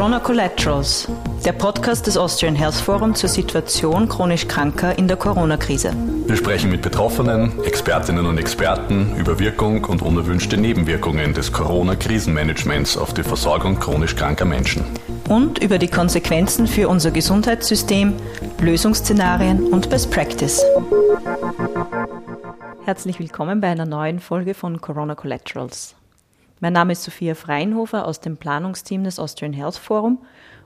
Corona Collaterals, der Podcast des Austrian Health Forum zur Situation chronisch Kranker in der Corona-Krise. Wir sprechen mit Betroffenen, Expertinnen und Experten über Wirkung und unerwünschte Nebenwirkungen des Corona-Krisenmanagements auf die Versorgung chronisch kranker Menschen. Und über die Konsequenzen für unser Gesundheitssystem, Lösungsszenarien und Best Practice. Herzlich willkommen bei einer neuen Folge von Corona Collaterals. Mein Name ist Sophia Freinhofer aus dem Planungsteam des Austrian Health Forum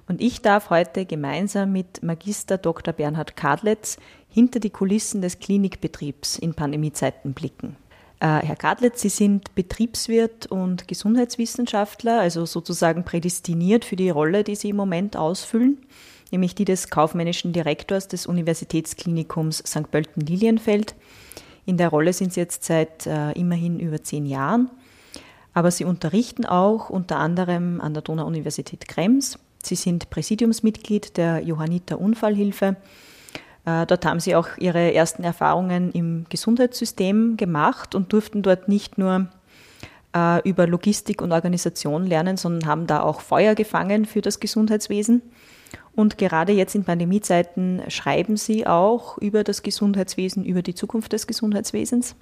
und ich darf heute gemeinsam mit Magister Dr. Bernhard Kadletz hinter die Kulissen des Klinikbetriebs in Pandemiezeiten blicken. Äh, Herr Kadletz, Sie sind Betriebswirt und Gesundheitswissenschaftler, also sozusagen prädestiniert für die Rolle, die Sie im Moment ausfüllen, nämlich die des kaufmännischen Direktors des Universitätsklinikums St. Pölten-Lilienfeld. In der Rolle sind Sie jetzt seit äh, immerhin über zehn Jahren. Aber sie unterrichten auch unter anderem an der Donau-Universität Krems. Sie sind Präsidiumsmitglied der Johanniter Unfallhilfe. Äh, dort haben sie auch ihre ersten Erfahrungen im Gesundheitssystem gemacht und durften dort nicht nur äh, über Logistik und Organisation lernen, sondern haben da auch Feuer gefangen für das Gesundheitswesen. Und gerade jetzt in Pandemiezeiten schreiben sie auch über das Gesundheitswesen, über die Zukunft des Gesundheitswesens.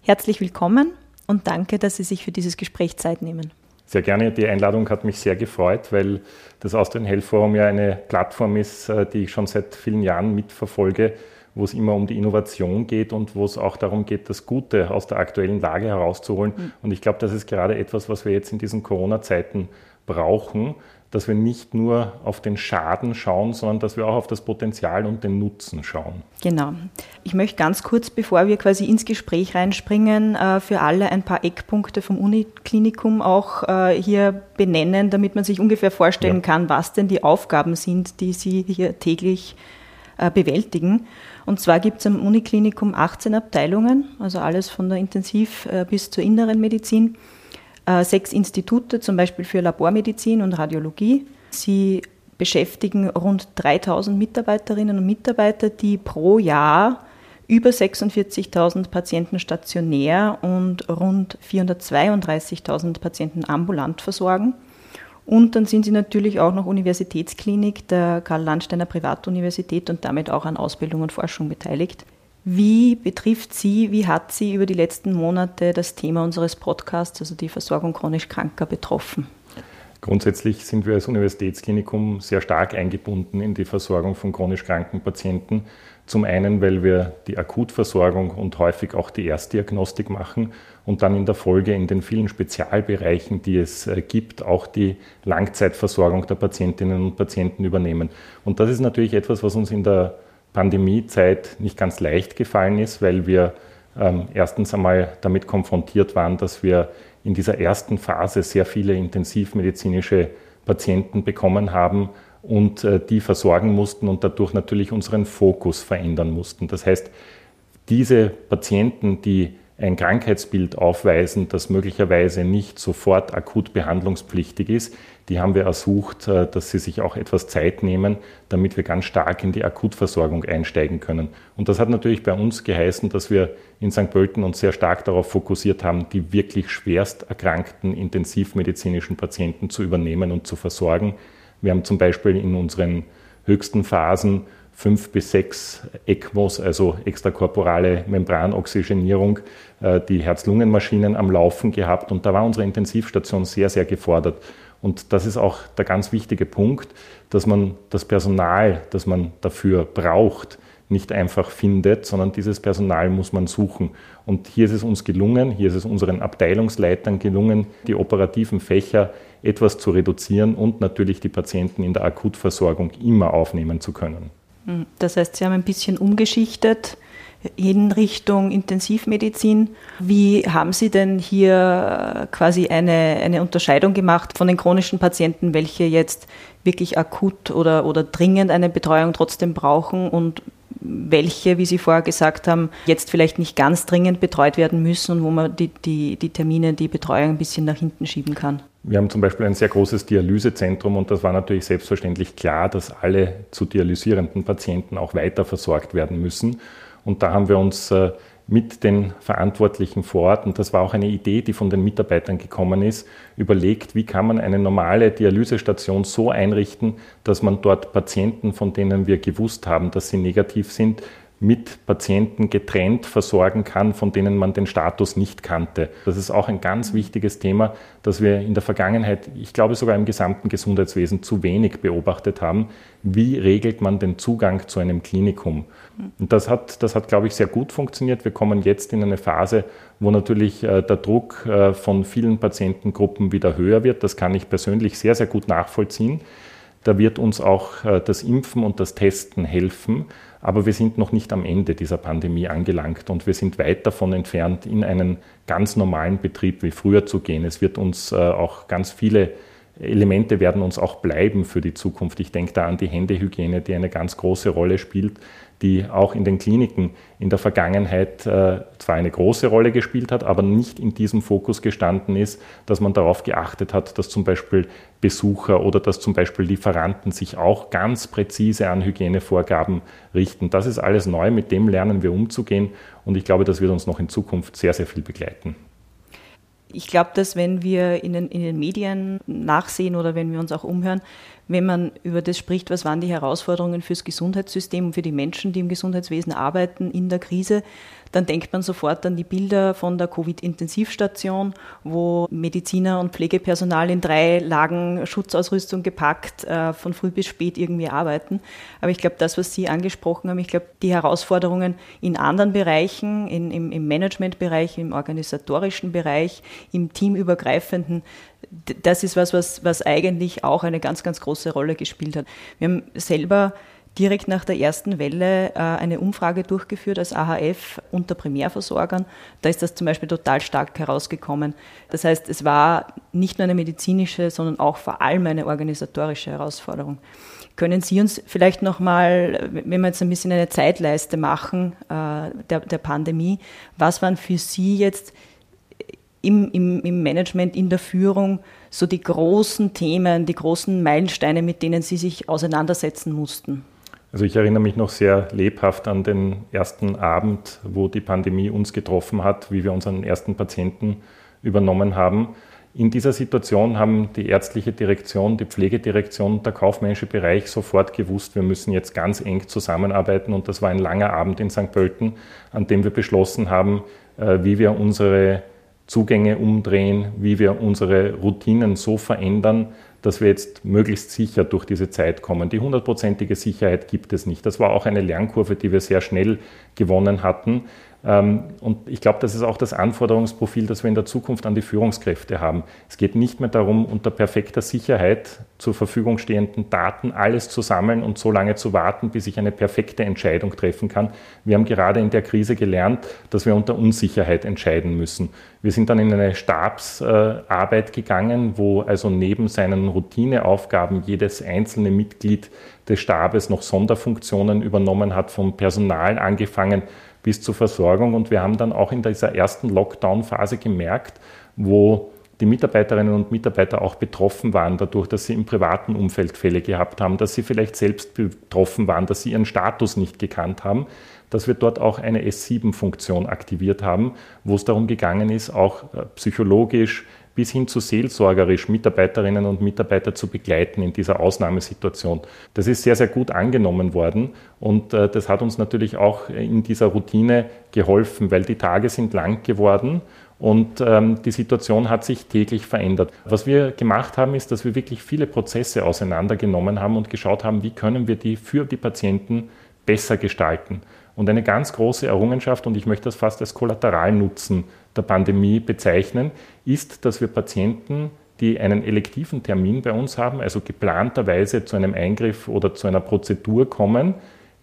Herzlich willkommen und danke, dass Sie sich für dieses Gespräch Zeit nehmen. Sehr gerne. Die Einladung hat mich sehr gefreut, weil das Austrian Health Forum ja eine Plattform ist, äh, die ich schon seit vielen Jahren mitverfolge, wo es immer um die Innovation geht und wo es auch darum geht, das Gute aus der aktuellen Lage herauszuholen. Mhm. Und ich glaube, das ist gerade etwas, was wir jetzt in diesen Corona-Zeiten brauchen, dass wir nicht nur auf den Schaden schauen, sondern dass wir auch auf das Potenzial und den Nutzen schauen. Genau. Ich möchte ganz kurz, bevor wir quasi ins Gespräch reinspringen, äh, für alle ein paar Eckpunkte vom Uniklinikum auch äh, hier benennen, damit man sich ungefähr vorstellen ja. kann, was denn die Aufgaben sind, die Sie hier täglich äh, bewältigen. Und zwar gibt es am Uniklinikum 18 Abteilungen, also alles von der Intensiv- bis zur inneren Medizin sechs Institute, zum Beispiel für Labormedizin und Radiologie. Sie beschäftigen rund 3000 Mitarbeiterinnen und Mitarbeiter, die pro Jahr über 46.000 Patienten stationär und rund 432.000 Patienten ambulant versorgen. Und dann sind sie natürlich auch noch Universitätsklinik der Karl-Landsteiner Privatuniversität und damit auch an Ausbildung und Forschung beteiligt. Wie betrifft Sie, wie hat Sie über die letzten Monate das Thema unseres Podcasts, also die Versorgung chronisch Kranker, betroffen? Grundsätzlich sind wir als Universitätsklinikum sehr stark eingebunden in die Versorgung von chronisch kranken Patienten. Zum einen, weil wir die Akutversorgung und häufig auch die Erstdiagnostik machen und dann in der Folge in den vielen Spezialbereichen, die es äh, gibt, auch die Langzeitversorgung der Patientinnen und Patienten übernehmen. Und das ist natürlich etwas, was uns in der Pandemiezeit nicht ganz leicht gefallen ist, weil wir ähm, erstens einmal damit konfrontiert waren, dass wir in dieser ersten Phase sehr viele intensivmedizinische Patienten bekommen haben und äh, die versorgen mussten und dadurch natürlich unseren Fokus verändern mussten. Das heißt, diese Patienten, die ein Krankheitsbild aufweisen, das möglicherweise nicht sofort akut behandlungspflichtig ist, die haben wir ersucht, äh, dass sie sich auch etwas Zeit nehmen, damit wir ganz stark in die Akutversorgung einsteigen können. Und das hat natürlich bei uns geheißen, dass wir in St. Pölten uns sehr stark darauf fokussiert haben, die wirklich schwerst erkrankten intensivmedizinischen Patienten zu übernehmen und zu versorgen. Wir haben zum Beispiel in unseren höchsten Phasen fünf bis sechs ECMOs, also extrakorporale Membranoxygenierung, äh, die Herz-Lungen-Maschinen am Laufen gehabt. Und da war unsere Intensivstation sehr, sehr gefordert. Und das ist auch der ganz wichtige Punkt, dass man das Personal, das man dafür braucht, nicht einfach findet, sondern dieses Personal muss man suchen. Und hier ist es uns gelungen, hier ist es unseren Abteilungsleitern gelungen, die operativen Fächer etwas zu reduzieren und natürlich die Patienten in der Akutversorgung immer aufnehmen zu können. Das heißt, Sie haben ein bisschen umgeschichtet in Richtung Intensivmedizin. Wie haben Sie denn hier quasi eine, eine Unterscheidung gemacht von den chronischen Patienten, welche jetzt wirklich akut oder, oder dringend eine Betreuung trotzdem brauchen und welche, wie Sie vorher gesagt haben, jetzt vielleicht nicht ganz dringend betreut werden müssen und wo man die, die, die Termine, die Betreuung ein bisschen nach hinten schieben kann? Wir haben zum Beispiel ein sehr großes Dialysezentrum und das war natürlich selbstverständlich klar, dass alle zu dialysierenden Patienten auch weiter versorgt werden müssen. Und da haben wir uns äh, mit den Verantwortlichen vor Ort, und das war auch eine Idee, die von den Mitarbeitern gekommen ist, überlegt, wie kann man eine normale Dialysestation so einrichten, dass man dort Patienten, von denen wir gewusst haben, dass sie negativ sind, mit Patienten getrennt versorgen kann, von denen man den Status nicht kannte. Das ist auch ein ganz wichtiges Thema, das wir in der Vergangenheit, ich glaube sogar im gesamten Gesundheitswesen, zu wenig beobachtet haben. Wie regelt man den Zugang zu einem Klinikum? Und das hat, das hat, glaube ich, sehr gut funktioniert. Wir kommen jetzt in eine Phase, wo natürlich äh, der Druck äh, von vielen Patientengruppen wieder höher wird. Das kann ich persönlich sehr, sehr gut nachvollziehen. Da wird uns auch äh, das Impfen und das Testen helfen. Aber wir sind noch nicht am Ende dieser Pandemie angelangt und wir sind weit davon entfernt, in einen ganz normalen Betrieb wie früher zu gehen. Es wird uns äh, auch ganz viele Elemente werden uns auch bleiben für die Zukunft. Ich denke da an die Händehygiene, die eine ganz große Rolle spielt die auch in den Kliniken in der Vergangenheit äh, zwar eine große Rolle gespielt hat, aber nicht in diesem Fokus gestanden ist, dass man darauf geachtet hat, dass zum Beispiel Besucher oder dass zum Beispiel Lieferanten sich auch ganz präzise an Hygienevorgaben richten. Das ist alles neu, mit dem lernen wir umzugehen und ich glaube, das wird uns noch in Zukunft sehr, sehr viel begleiten. Ich glaube, dass wenn wir in den, in den Medien nachsehen oder wenn wir uns auch umhören, wenn man über das spricht, was waren die Herausforderungen fürs Gesundheitssystem und für die Menschen, die im Gesundheitswesen arbeiten in der Krise, dann denkt man sofort an die Bilder von der Covid-Intensivstation, wo Mediziner und Pflegepersonal in drei Lagen Schutzausrüstung gepackt äh, von früh bis spät irgendwie arbeiten. Aber ich glaube, das, was Sie angesprochen haben, ich glaube, die Herausforderungen in anderen Bereichen, in, im, im Managementbereich, im organisatorischen Bereich, im teamübergreifenden, das ist was, was, was eigentlich auch eine ganz, ganz große Rolle gespielt hat. Wir haben selber direkt nach der ersten Welle äh, eine Umfrage durchgeführt als AHF unter Primärversorgern. Da ist das zum Beispiel total stark herausgekommen. Das heißt, es war nicht nur eine medizinische, sondern auch vor allem eine organisatorische Herausforderung. Können Sie uns vielleicht nochmal, wenn wir jetzt ein bisschen eine Zeitleiste machen äh, der, der Pandemie, was waren für Sie jetzt im, im, im Management, in der Führung so die großen Themen, die großen Meilensteine, mit denen Sie sich auseinandersetzen mussten? Also ich erinnere mich noch sehr lebhaft an den ersten Abend, wo die Pandemie uns getroffen hat, wie wir unseren ersten Patienten übernommen haben. In dieser Situation haben die ärztliche Direktion, die Pflegedirektion der kaufmännische Bereich sofort gewusst, wir müssen jetzt ganz eng zusammenarbeiten. Und das war ein langer Abend in St. Pölten, an dem wir beschlossen haben, äh, wie wir unsere Zugänge umdrehen, wie wir unsere Routinen so verändern, dass wir jetzt möglichst sicher durch diese Zeit kommen. Die hundertprozentige Sicherheit gibt es nicht. Das war auch eine Lernkurve, die wir sehr schnell gewonnen hatten. Ähm, und ich glaube, das ist auch das Anforderungsprofil, das wir in der Zukunft an die Führungskräfte haben. Es geht nicht mehr darum, unter perfekter Sicherheit zur Verfügung stehenden Daten alles zu sammeln und so lange zu warten, bis ich eine perfekte Entscheidung treffen kann. Wir haben gerade in der Krise gelernt, dass wir unter Unsicherheit entscheiden müssen. Wir sind dann in eine Stabsarbeit gegangen, wo also neben seinen Routineaufgaben jedes einzelne Mitglied des Stabes noch Sonderfunktionen übernommen hat, vom Personal angefangen bis zur Versorgung. Und wir haben dann auch in dieser ersten Lockdown-Phase gemerkt, wo die Mitarbeiterinnen und Mitarbeiter auch betroffen waren, dadurch, dass sie im privaten Umfeld Fälle gehabt haben, dass sie vielleicht selbst betroffen waren, dass sie ihren Status nicht gekannt haben, dass wir dort auch eine S7-Funktion aktiviert haben, wo es darum gegangen ist, auch äh, psychologisch bis hin zu seelsorgerisch Mitarbeiterinnen und Mitarbeiter zu begleiten in dieser Ausnahmesituation. Das ist sehr, sehr gut angenommen worden und äh, das hat uns natürlich auch in dieser Routine geholfen, weil die Tage sind lang geworden und ähm, die Situation hat sich täglich verändert. Was wir gemacht haben, ist, dass wir wirklich viele Prozesse auseinandergenommen haben und geschaut haben, wie können wir die für die Patienten besser gestalten. Und eine ganz große Errungenschaft, und ich möchte das fast als Kollateralnutzen der Pandemie bezeichnen, ist, dass wir Patienten, die einen elektiven Termin bei uns haben, also geplanterweise zu einem Eingriff oder zu einer Prozedur kommen,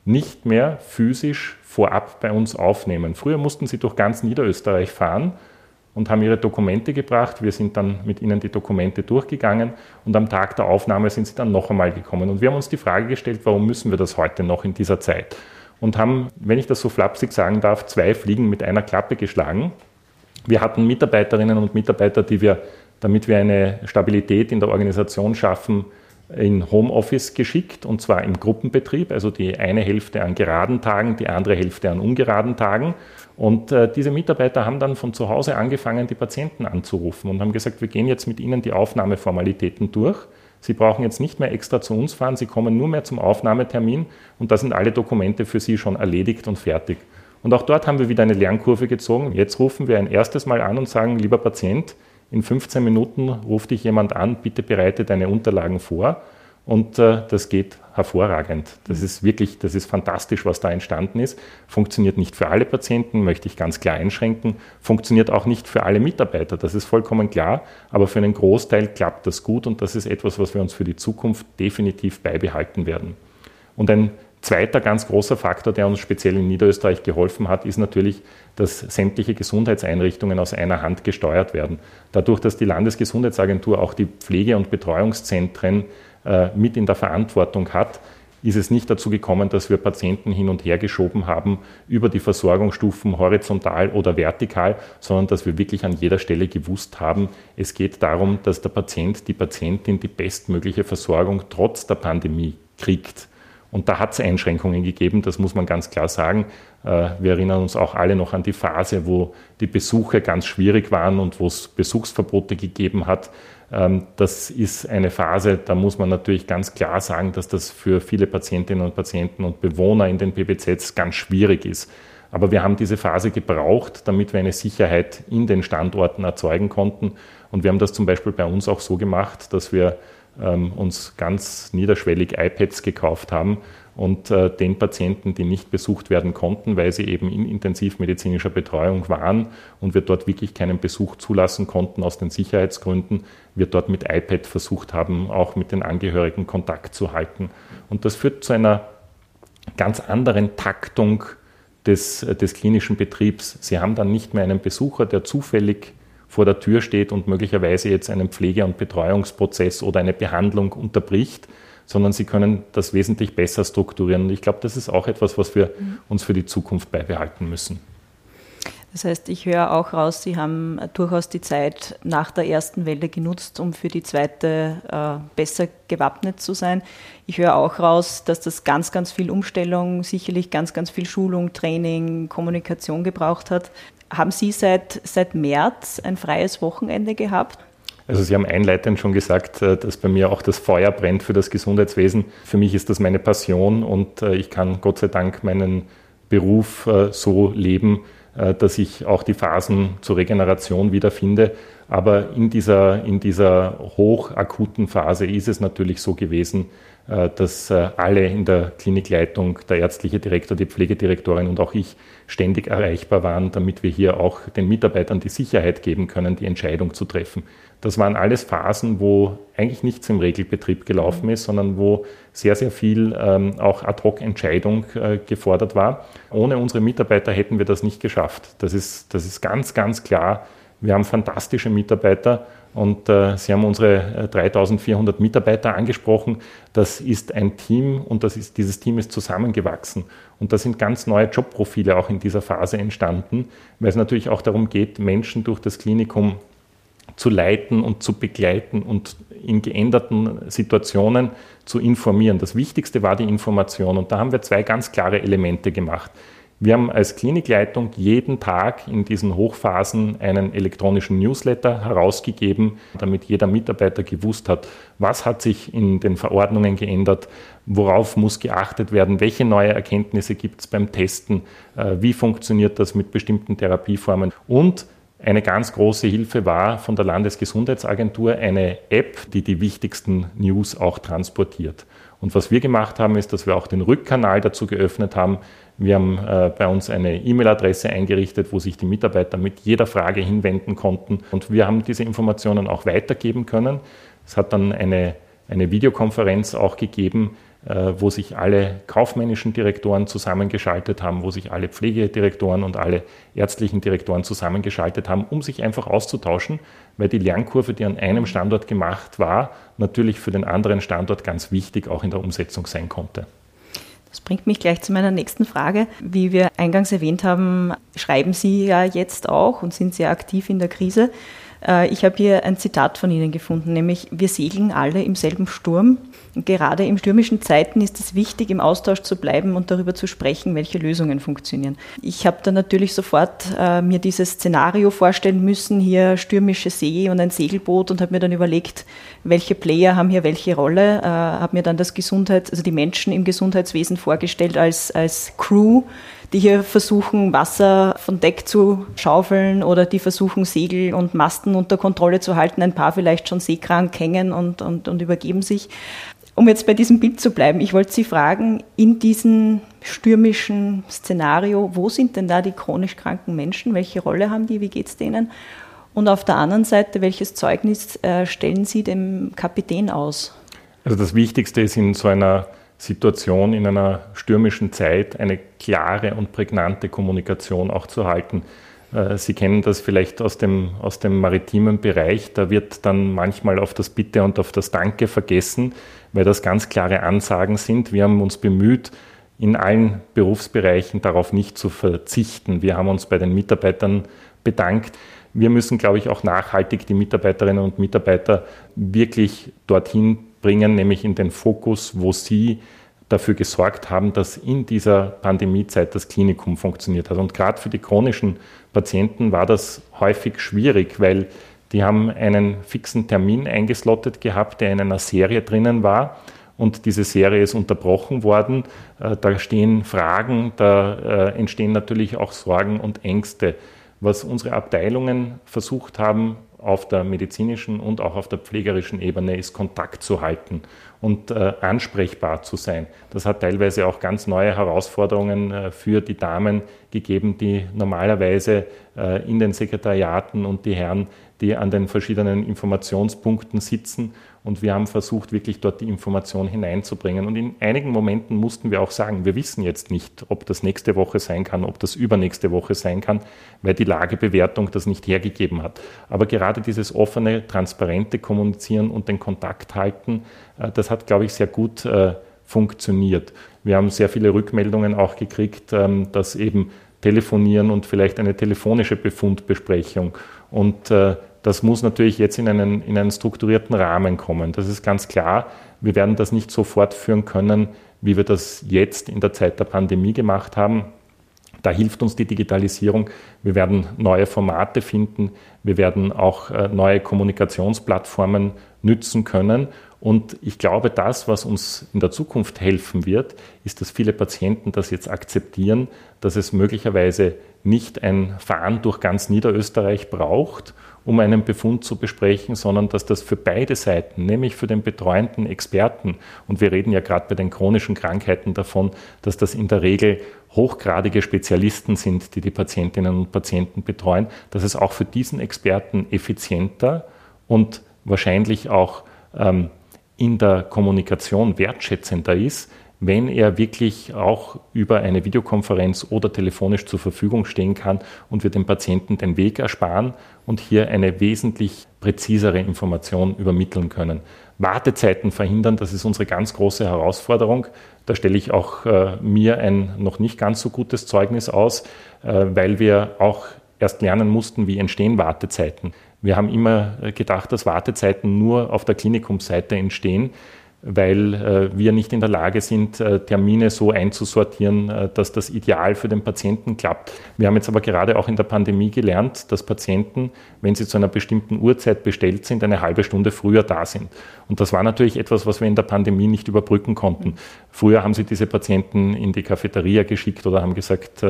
nicht mehr physisch vorab bei uns aufnehmen. Früher mussten sie durch ganz Niederösterreich fahren und haben ihre Dokumente gebracht. Wir sind dann mit ihnen die Dokumente durchgegangen und am Tag der Aufnahme sind sie dann noch einmal gekommen. Und wir haben uns die Frage gestellt, warum müssen wir das heute noch in dieser Zeit? Und haben, wenn ich das so flapsig sagen darf, zwei Fliegen mit einer Klappe geschlagen. Wir hatten Mitarbeiterinnen und Mitarbeiter, die wir, damit wir eine Stabilität in der Organisation schaffen, in Homeoffice geschickt und zwar im Gruppenbetrieb, also die eine Hälfte an geraden Tagen, die andere Hälfte an ungeraden Tagen. Und äh, diese Mitarbeiter haben dann von zu Hause angefangen, die Patienten anzurufen und haben gesagt, wir gehen jetzt mit Ihnen die Aufnahmeformalitäten durch. Sie brauchen jetzt nicht mehr extra zu uns fahren, Sie kommen nur mehr zum Aufnahmetermin und da sind alle Dokumente für Sie schon erledigt und fertig. Und auch dort haben wir wieder eine Lernkurve gezogen. Jetzt rufen wir ein erstes Mal an und sagen, lieber Patient, in 15 Minuten ruft dich jemand an, bitte bereite deine Unterlagen vor. Und äh, das geht hervorragend. Das ist wirklich, das ist fantastisch, was da entstanden ist. Funktioniert nicht für alle Patienten, möchte ich ganz klar einschränken. Funktioniert auch nicht für alle Mitarbeiter, das ist vollkommen klar. Aber für einen Großteil klappt das gut und das ist etwas, was wir uns für die Zukunft definitiv beibehalten werden. Und ein Zweiter ganz großer Faktor, der uns speziell in Niederösterreich geholfen hat, ist natürlich, dass sämtliche Gesundheitseinrichtungen aus einer Hand gesteuert werden. Dadurch, dass die Landesgesundheitsagentur auch die Pflege- und Betreuungszentren mit in der Verantwortung hat, ist es nicht dazu gekommen, dass wir Patienten hin und her geschoben haben über die Versorgungsstufen horizontal oder vertikal, sondern dass wir wirklich an jeder Stelle gewusst haben, es geht darum, dass der Patient, die Patientin die bestmögliche Versorgung trotz der Pandemie kriegt. Und da hat es Einschränkungen gegeben, das muss man ganz klar sagen. Äh, wir erinnern uns auch alle noch an die Phase, wo die Besuche ganz schwierig waren und wo es Besuchsverbote gegeben hat. Ähm, das ist eine Phase, da muss man natürlich ganz klar sagen, dass das für viele Patientinnen und Patienten und Bewohner in den PBZs ganz schwierig ist. Aber wir haben diese Phase gebraucht, damit wir eine Sicherheit in den Standorten erzeugen konnten. Und wir haben das zum Beispiel bei uns auch so gemacht, dass wir ähm, uns ganz niederschwellig iPads gekauft haben und äh, den Patienten, die nicht besucht werden konnten, weil sie eben in intensivmedizinischer Betreuung waren und wir dort wirklich keinen Besuch zulassen konnten aus den Sicherheitsgründen, wir dort mit iPad versucht haben, auch mit den Angehörigen Kontakt zu halten. Und das führt zu einer ganz anderen Taktung des, des klinischen Betriebs. Sie haben dann nicht mehr einen Besucher, der zufällig vor der Tür steht und möglicherweise jetzt einen Pflege- und Betreuungsprozess oder eine Behandlung unterbricht, sondern sie können das wesentlich besser strukturieren. Und ich glaube, das ist auch etwas, was wir uns für die Zukunft beibehalten müssen. Das heißt, ich höre auch raus, Sie haben durchaus die Zeit nach der ersten Welle genutzt, um für die zweite äh, besser gewappnet zu sein. Ich höre auch raus, dass das ganz, ganz viel Umstellung, sicherlich ganz, ganz viel Schulung, Training, Kommunikation gebraucht hat. Haben Sie seit, seit März ein freies Wochenende gehabt? Also Sie haben einleitend schon gesagt, äh, dass bei mir auch das Feuer brennt für das Gesundheitswesen. Für mich ist das meine Passion und äh, ich kann Gott sei Dank meinen Beruf äh, so leben, dass ich auch die Phasen zur Regeneration wiederfinde. Aber in dieser, in dieser hochakuten Phase ist es natürlich so gewesen, dass alle in der Klinikleitung, der ärztliche Direktor, die Pflegedirektorin und auch ich ständig erreichbar waren, damit wir hier auch den Mitarbeitern die Sicherheit geben können, die Entscheidung zu treffen. Das waren alles Phasen, wo eigentlich nichts im Regelbetrieb gelaufen ist, sondern wo sehr, sehr viel ähm, auch Ad-Hoc-Entscheidung äh, gefordert war. Ohne unsere Mitarbeiter hätten wir das nicht geschafft. Das ist, das ist ganz, ganz klar. Wir haben fantastische Mitarbeiter und äh, Sie haben unsere 3400 äh, Mitarbeiter angesprochen. Das ist ein Team und das ist, dieses Team ist zusammengewachsen. Und da sind ganz neue Jobprofile auch in dieser Phase entstanden, weil es natürlich auch darum geht, Menschen durch das Klinikum zu leiten und zu begleiten und in geänderten Situationen zu informieren. Das Wichtigste war die Information und da haben wir zwei ganz klare Elemente gemacht. Wir haben als Klinikleitung jeden Tag in diesen Hochphasen einen elektronischen Newsletter herausgegeben, damit jeder Mitarbeiter gewusst hat, was hat sich in den Verordnungen geändert, worauf muss geachtet werden, welche neue Erkenntnisse gibt es beim Testen, äh, wie funktioniert das mit bestimmten Therapieformen und eine ganz große Hilfe war von der Landesgesundheitsagentur eine App, die die wichtigsten News auch transportiert. Und was wir gemacht haben, ist, dass wir auch den Rückkanal dazu geöffnet haben. Wir haben äh, bei uns eine E-Mail-Adresse eingerichtet, wo sich die Mitarbeiter mit jeder Frage hinwenden konnten. Und wir haben diese Informationen auch weitergeben können. Es hat dann eine, eine Videokonferenz auch gegeben, wo sich alle kaufmännischen Direktoren zusammengeschaltet haben, wo sich alle Pflegedirektoren und alle ärztlichen Direktoren zusammengeschaltet haben, um sich einfach auszutauschen, weil die Lernkurve, die an einem Standort gemacht war, natürlich für den anderen Standort ganz wichtig auch in der Umsetzung sein konnte. Das bringt mich gleich zu meiner nächsten Frage. Wie wir eingangs erwähnt haben, schreiben Sie ja jetzt auch und sind sehr aktiv in der Krise. Äh, ich habe hier ein Zitat von Ihnen gefunden, nämlich wir segeln alle im selben Sturm. Gerade in stürmischen Zeiten ist es wichtig, im Austausch zu bleiben und darüber zu sprechen, welche Lösungen funktionieren. Ich habe dann natürlich sofort äh, mir dieses Szenario vorstellen müssen, hier stürmische See und ein Segelboot und habe mir dann überlegt, welche Player haben hier welche Rolle, äh, habe mir dann das Gesundheit, also die Menschen im Gesundheitswesen vorgestellt als, als Crew, die hier versuchen, Wasser von Deck zu schaufeln oder die versuchen, Segel und Masten unter Kontrolle zu halten. Ein paar vielleicht schon seekrank hängen und, und, und übergeben sich. Um jetzt bei diesem Bild zu bleiben, ich wollte Sie fragen, in diesem stürmischen Szenario, wo sind denn da die chronisch kranken Menschen? Welche Rolle haben die? Wie geht es denen? Und auf der anderen Seite, welches Zeugnis äh, stellen Sie dem Kapitän aus? Also das Wichtigste ist in so einer Situation, in einer stürmischen Zeit eine klare und prägnante Kommunikation auch zu halten. Äh, Sie kennen das vielleicht aus dem, aus dem maritimen Bereich. Da wird dann manchmal auf das Bitte und auf das Danke vergessen, weil das ganz klare Ansagen sind. Wir haben uns bemüht, in allen Berufsbereichen darauf nicht zu verzichten. Wir haben uns bei den Mitarbeitern bedankt. Wir müssen, glaube ich, auch nachhaltig die Mitarbeiterinnen und Mitarbeiter wirklich dorthin bringen, nämlich in den Fokus, wo sie dafür gesorgt haben, dass in dieser Pandemiezeit das Klinikum funktioniert hat. Und gerade für die chronischen Patienten war das häufig schwierig, weil die haben einen fixen Termin eingeslottet gehabt, der in einer Serie drinnen war. Und diese Serie ist unterbrochen worden. Äh, da stehen Fragen, da äh, entstehen natürlich auch Sorgen und Ängste. Was unsere Abteilungen versucht haben, auf der medizinischen und auch auf der pflegerischen Ebene ist, Kontakt zu halten und äh, ansprechbar zu sein. Das hat teilweise auch ganz neue Herausforderungen äh, für die Damen gegeben, die normalerweise in den Sekretariaten und die Herren, die an den verschiedenen Informationspunkten sitzen und wir haben versucht, wirklich dort die Information hineinzubringen. Und in einigen Momenten mussten wir auch sagen, wir wissen jetzt nicht, ob das nächste Woche sein kann, ob das übernächste Woche sein kann, weil die Lagebewertung das nicht hergegeben hat. Aber gerade dieses offene, transparente Kommunizieren und den Kontakt halten, äh, das hat, glaube ich, sehr gut äh, funktioniert. Wir haben sehr viele Rückmeldungen auch gekriegt, ähm, dass eben telefonieren und vielleicht eine telefonische Befundbesprechung und äh, das muss natürlich jetzt in einen, in einen strukturierten Rahmen kommen. Das ist ganz klar. Wir werden das nicht so fortführen können, wie wir das jetzt in der Zeit der Pandemie gemacht haben. Da hilft uns die Digitalisierung. Wir werden neue Formate finden. Wir werden auch äh, neue Kommunikationsplattformen nützen können. Und ich glaube, das, was uns in der Zukunft helfen wird, ist, dass viele Patienten das jetzt akzeptieren, dass es möglicherweise nicht ein Fahren durch ganz Niederösterreich braucht um einen Befund zu besprechen, sondern dass das für beide Seiten, nämlich für den betreuenden Experten, und wir reden ja gerade bei den chronischen Krankheiten davon, dass das in der Regel hochgradige Spezialisten sind, die die Patientinnen und Patienten betreuen, dass es auch für diesen Experten effizienter und wahrscheinlich auch ähm, in der Kommunikation wertschätzender ist, wenn er wirklich auch über eine Videokonferenz oder telefonisch zur Verfügung stehen kann und wir dem Patienten den Weg ersparen und hier eine wesentlich präzisere Information übermitteln können. Wartezeiten verhindern, das ist unsere ganz große Herausforderung. Da stelle ich auch äh, mir ein noch nicht ganz so gutes Zeugnis aus, äh, weil wir auch erst lernen mussten, wie entstehen Wartezeiten. Wir haben immer äh, gedacht, dass Wartezeiten nur auf der Klinikumseite entstehen weil äh, wir nicht in der Lage sind, äh, Termine so einzusortieren, äh, dass das ideal für den Patienten klappt. Wir haben jetzt aber gerade auch in der Pandemie gelernt, dass Patienten, wenn sie zu einer bestimmten Uhrzeit bestellt sind, eine halbe Stunde früher da sind. Und das war natürlich etwas, was wir in der Pandemie nicht überbrücken konnten. Früher haben sie diese Patienten in die Cafeteria geschickt oder haben gesagt,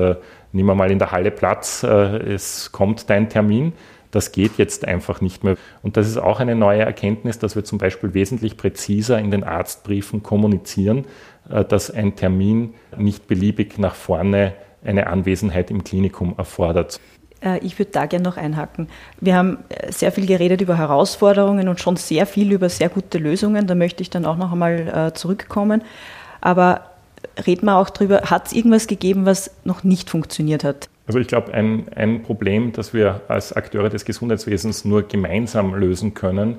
nimm mal in der Halle Platz, es kommt dein Termin. Das geht jetzt einfach nicht mehr. Und das ist auch eine neue Erkenntnis, dass wir zum Beispiel wesentlich präziser in den Arztbriefen kommunizieren, äh, dass ein Termin nicht beliebig nach vorne eine Anwesenheit im Klinikum erfordert. Äh, ich würde da gerne noch einhaken. Wir haben äh, sehr viel geredet über Herausforderungen und schon sehr viel über sehr gute Lösungen. Da möchte ich dann auch noch einmal zurückkommen. Aber reden wir auch darüber, hat es irgendwas gegeben, was noch nicht funktioniert hat? Also ich glaube, ein, ein Problem, das wir als Akteure des Gesundheitswesens nur gemeinsam lösen können,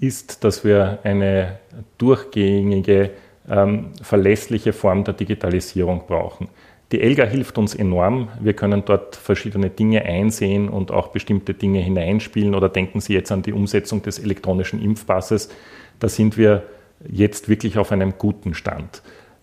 ist, dass wir eine durchgängige, ähm, verlässliche Form der Digitalisierung brauchen. Die ELGA hilft uns enorm. Wir können dort verschiedene Dinge einsehen und auch bestimmte Dinge hineinspielen. Oder denken Sie jetzt an die Umsetzung des elektronischen Impfpasses. Da sind wir jetzt wirklich auf einem guten Stand.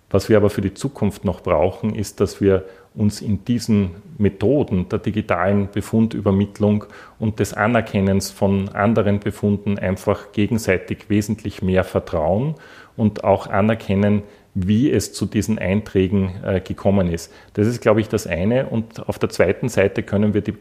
Was wir aber für die Zukunft noch brauchen, ist, dass wir uns in diesen Methoden der digitalen Befundübermittlung und des Anerkennens von anderen Befunden einfach gegenseitig wesentlich mehr vertrauen und auch anerkennen, wie es zu diesen Einträgen äh, gekommen ist. Das ist, glaube ich, das eine. Und auf der zweiten Seite können wir die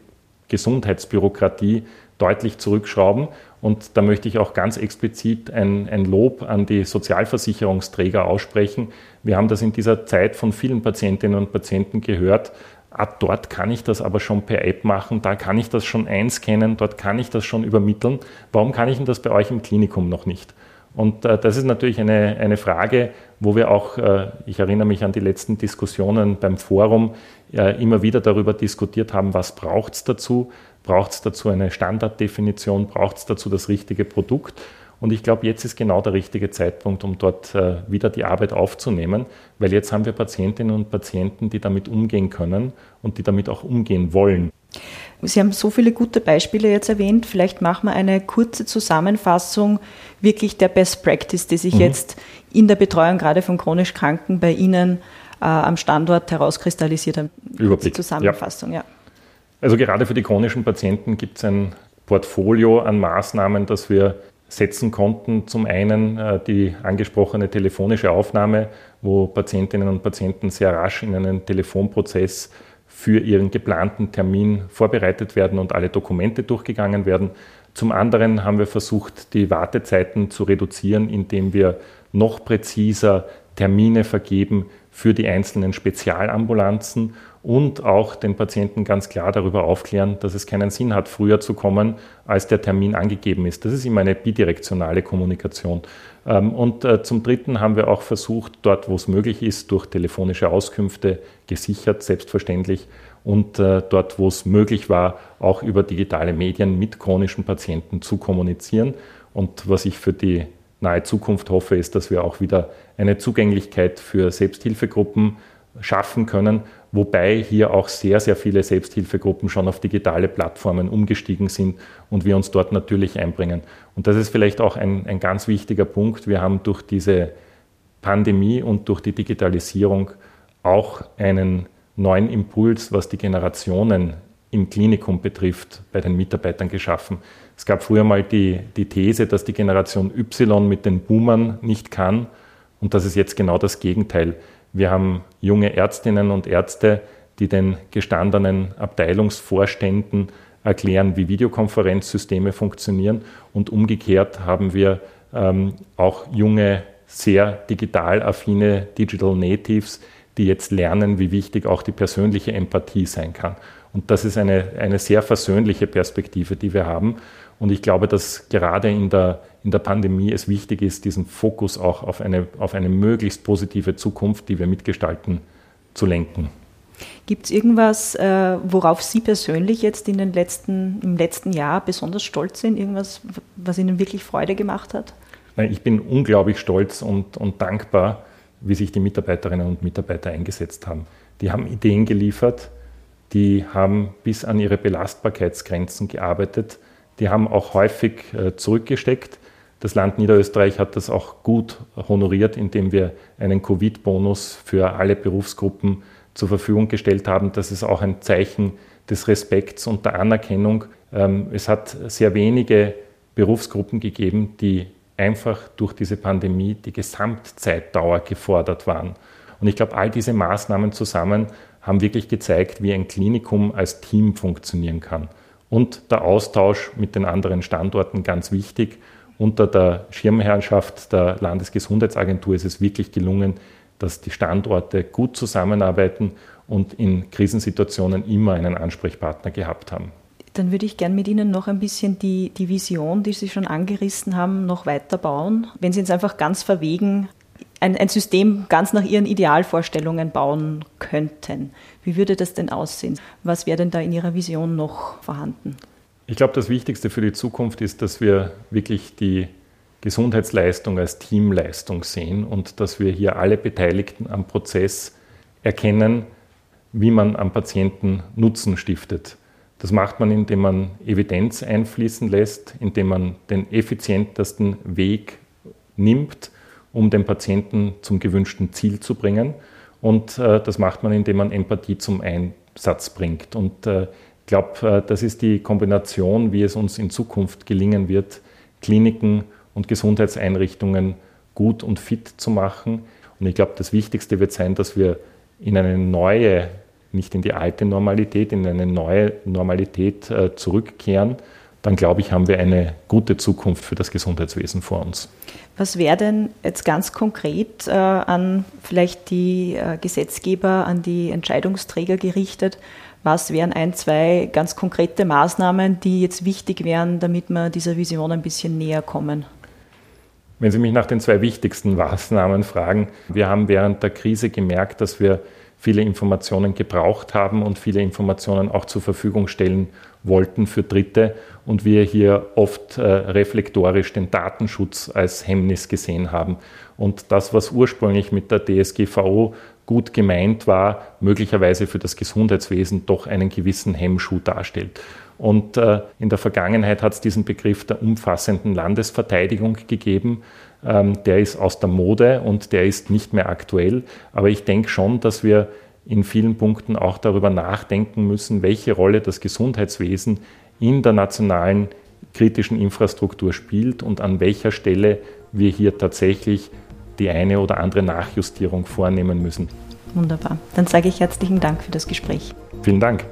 Gesundheitsbürokratie deutlich zurückschrauben. Und da möchte ich auch ganz explizit ein, ein, Lob an die Sozialversicherungsträger aussprechen. Wir haben das in dieser Zeit von vielen Patientinnen und Patienten gehört. Ah, dort kann ich das aber schon per App machen, da kann ich das schon einscannen, dort kann ich das schon übermitteln. Warum kann ich denn das bei euch im Klinikum noch nicht? Und äh, das ist natürlich eine, eine Frage, wo wir auch, äh, ich erinnere mich an die letzten Diskussionen beim Forum, äh, immer wieder darüber diskutiert haben, was braucht es dazu? Braucht es dazu eine Standarddefinition? Braucht es dazu das richtige Produkt? Und ich glaube, jetzt ist genau der richtige Zeitpunkt, um dort äh, wieder die Arbeit aufzunehmen, weil jetzt haben wir Patientinnen und Patienten, die damit umgehen können und die damit auch umgehen wollen. Sie haben so viele gute Beispiele jetzt erwähnt. Vielleicht machen wir eine kurze Zusammenfassung wirklich der Best Practice, die sich mhm. jetzt in der Betreuung gerade von chronisch Kranken bei Ihnen äh, am Standort herauskristallisiert haben. Überblick. Zusammenfassung, ja. ja. Also gerade für die chronischen Patienten gibt es ein Portfolio an Maßnahmen, das wir setzen konnten. Zum einen äh, die angesprochene telefonische Aufnahme, wo Patientinnen und Patienten sehr rasch in einen Telefonprozess für ihren geplanten Termin vorbereitet werden und alle Dokumente durchgegangen werden. Zum anderen haben wir versucht, die Wartezeiten zu reduzieren, indem wir noch präziser Termine vergeben für die einzelnen Spezialambulanzen und auch den Patienten ganz klar darüber aufklären, dass es keinen Sinn hat, früher zu kommen, als der Termin angegeben ist. Das ist immer eine bidirektionale Kommunikation. Ähm, und äh, zum Dritten haben wir auch versucht, dort, wo es möglich ist, durch telefonische Auskünfte gesichert, selbstverständlich, und äh, dort, wo es möglich war, auch über digitale Medien mit chronischen Patienten zu kommunizieren. Und was ich für die nahe Zukunft hoffe, ist, dass wir auch wieder eine Zugänglichkeit für Selbsthilfegruppen schaffen können, wobei hier auch sehr, sehr viele Selbsthilfegruppen schon auf digitale Plattformen umgestiegen sind und wir uns dort natürlich einbringen. Und das ist vielleicht auch ein, ein ganz wichtiger Punkt. Wir haben durch diese Pandemie und durch die Digitalisierung auch einen neuen Impuls, was die Generationen im Klinikum betrifft, bei den Mitarbeitern geschaffen. Es gab früher mal die, die These, dass die Generation Y mit den Boomern nicht kann und das ist jetzt genau das Gegenteil. Wir haben junge Ärztinnen und Ärzte, die den gestandenen Abteilungsvorständen erklären, wie Videokonferenzsysteme funktionieren. Und umgekehrt haben wir ähm, auch junge, sehr digital affine Digital Natives, die jetzt lernen, wie wichtig auch die persönliche Empathie sein kann. Und das ist eine, eine sehr versöhnliche Perspektive, die wir haben. Und ich glaube, dass gerade in der, in der Pandemie es wichtig ist, diesen Fokus auch auf eine, auf eine möglichst positive Zukunft, die wir mitgestalten, zu lenken. Gibt es irgendwas, äh, worauf Sie persönlich jetzt in den letzten, im letzten Jahr besonders stolz sind? Irgendwas, was Ihnen wirklich Freude gemacht hat? Ich bin unglaublich stolz und, und dankbar, wie sich die Mitarbeiterinnen und Mitarbeiter eingesetzt haben. Die haben Ideen geliefert, die haben bis an ihre Belastbarkeitsgrenzen gearbeitet, die haben auch häufig äh, zurückgesteckt. Das Land Niederösterreich hat das auch gut honoriert, indem wir einen Covid-Bonus für alle Berufsgruppen zur Verfügung gestellt haben. Das ist auch ein Zeichen des Respekts und der Anerkennung. Ähm, es hat sehr wenige Berufsgruppen gegeben, die einfach durch diese Pandemie die Gesamtzeitdauer gefordert waren. Und ich glaube, all diese Maßnahmen zusammen haben wirklich gezeigt, wie ein Klinikum als Team funktionieren kann. Und der Austausch mit den anderen Standorten ganz wichtig. Unter der Schirmherrschaft der Landesgesundheitsagentur ist es wirklich gelungen, dass die Standorte gut zusammenarbeiten und in Krisensituationen immer einen Ansprechpartner gehabt haben. Dann würde ich gerne mit Ihnen noch ein bisschen die, die Vision, die Sie schon angerissen haben, noch weiter bauen. Wenn Sie jetzt einfach ganz verwegen ein, ein System ganz nach Ihren Idealvorstellungen bauen könnten, wie würde das denn aussehen? Was wäre denn da in Ihrer Vision noch vorhanden? Ich glaube, das Wichtigste für die Zukunft ist, dass wir wirklich die Gesundheitsleistung als Teamleistung sehen und dass wir hier alle Beteiligten am Prozess erkennen, wie man am Patienten Nutzen stiftet. Das macht man, indem man Evidenz einfließen lässt, indem man den effizientesten Weg nimmt, um den Patienten zum gewünschten Ziel zu bringen. Und äh, das macht man, indem man Empathie zum Einsatz bringt. Und äh, glaube, äh, das ist die Kombination, wie es uns in Zukunft gelingen wird, Kliniken und Gesundheitseinrichtungen gut und fit zu machen. Und ich glaube, das Wichtigste wird sein, dass wir in eine neue nicht in die alte Normalität, in eine neue Normalität äh, zurückkehren, dann glaube ich, haben wir eine gute Zukunft für das Gesundheitswesen vor uns. Was wäre denn jetzt ganz konkret äh, an vielleicht die Gesetzgeber, an die Entscheidungsträger gerichtet? Was wären ein, zwei ganz konkrete Maßnahmen, die jetzt wichtig wären, damit wir dieser Vision ein bisschen näher kommen? Wenn Sie mich nach den zwei wichtigsten Maßnahmen fragen, wir haben während der Krise gemerkt, dass wir viele Informationen gebraucht haben und viele Informationen auch zur Verfügung stellen wollten für Dritte und wir hier oft äh, reflektorisch den Datenschutz als Hemmnis gesehen haben. Und das, was ursprünglich mit der DSGVO gut gemeint war, möglicherweise für das Gesundheitswesen doch einen gewissen Hemmschuh darstellt. Und äh, in der Vergangenheit hat es diesen Begriff der umfassenden Landesverteidigung gegeben. Ähm, der ist aus der Mode und der ist nicht mehr aktuell. Aber ich denke schon, dass wir in vielen Punkten auch darüber nachdenken müssen, welche Rolle das Gesundheitswesen in der nationalen kritischen Infrastruktur spielt und an welcher Stelle wir hier tatsächlich die eine oder andere Nachjustierung vornehmen müssen. Wunderbar. Dann sage ich herzlichen Dank für das Gespräch. Vielen Dank.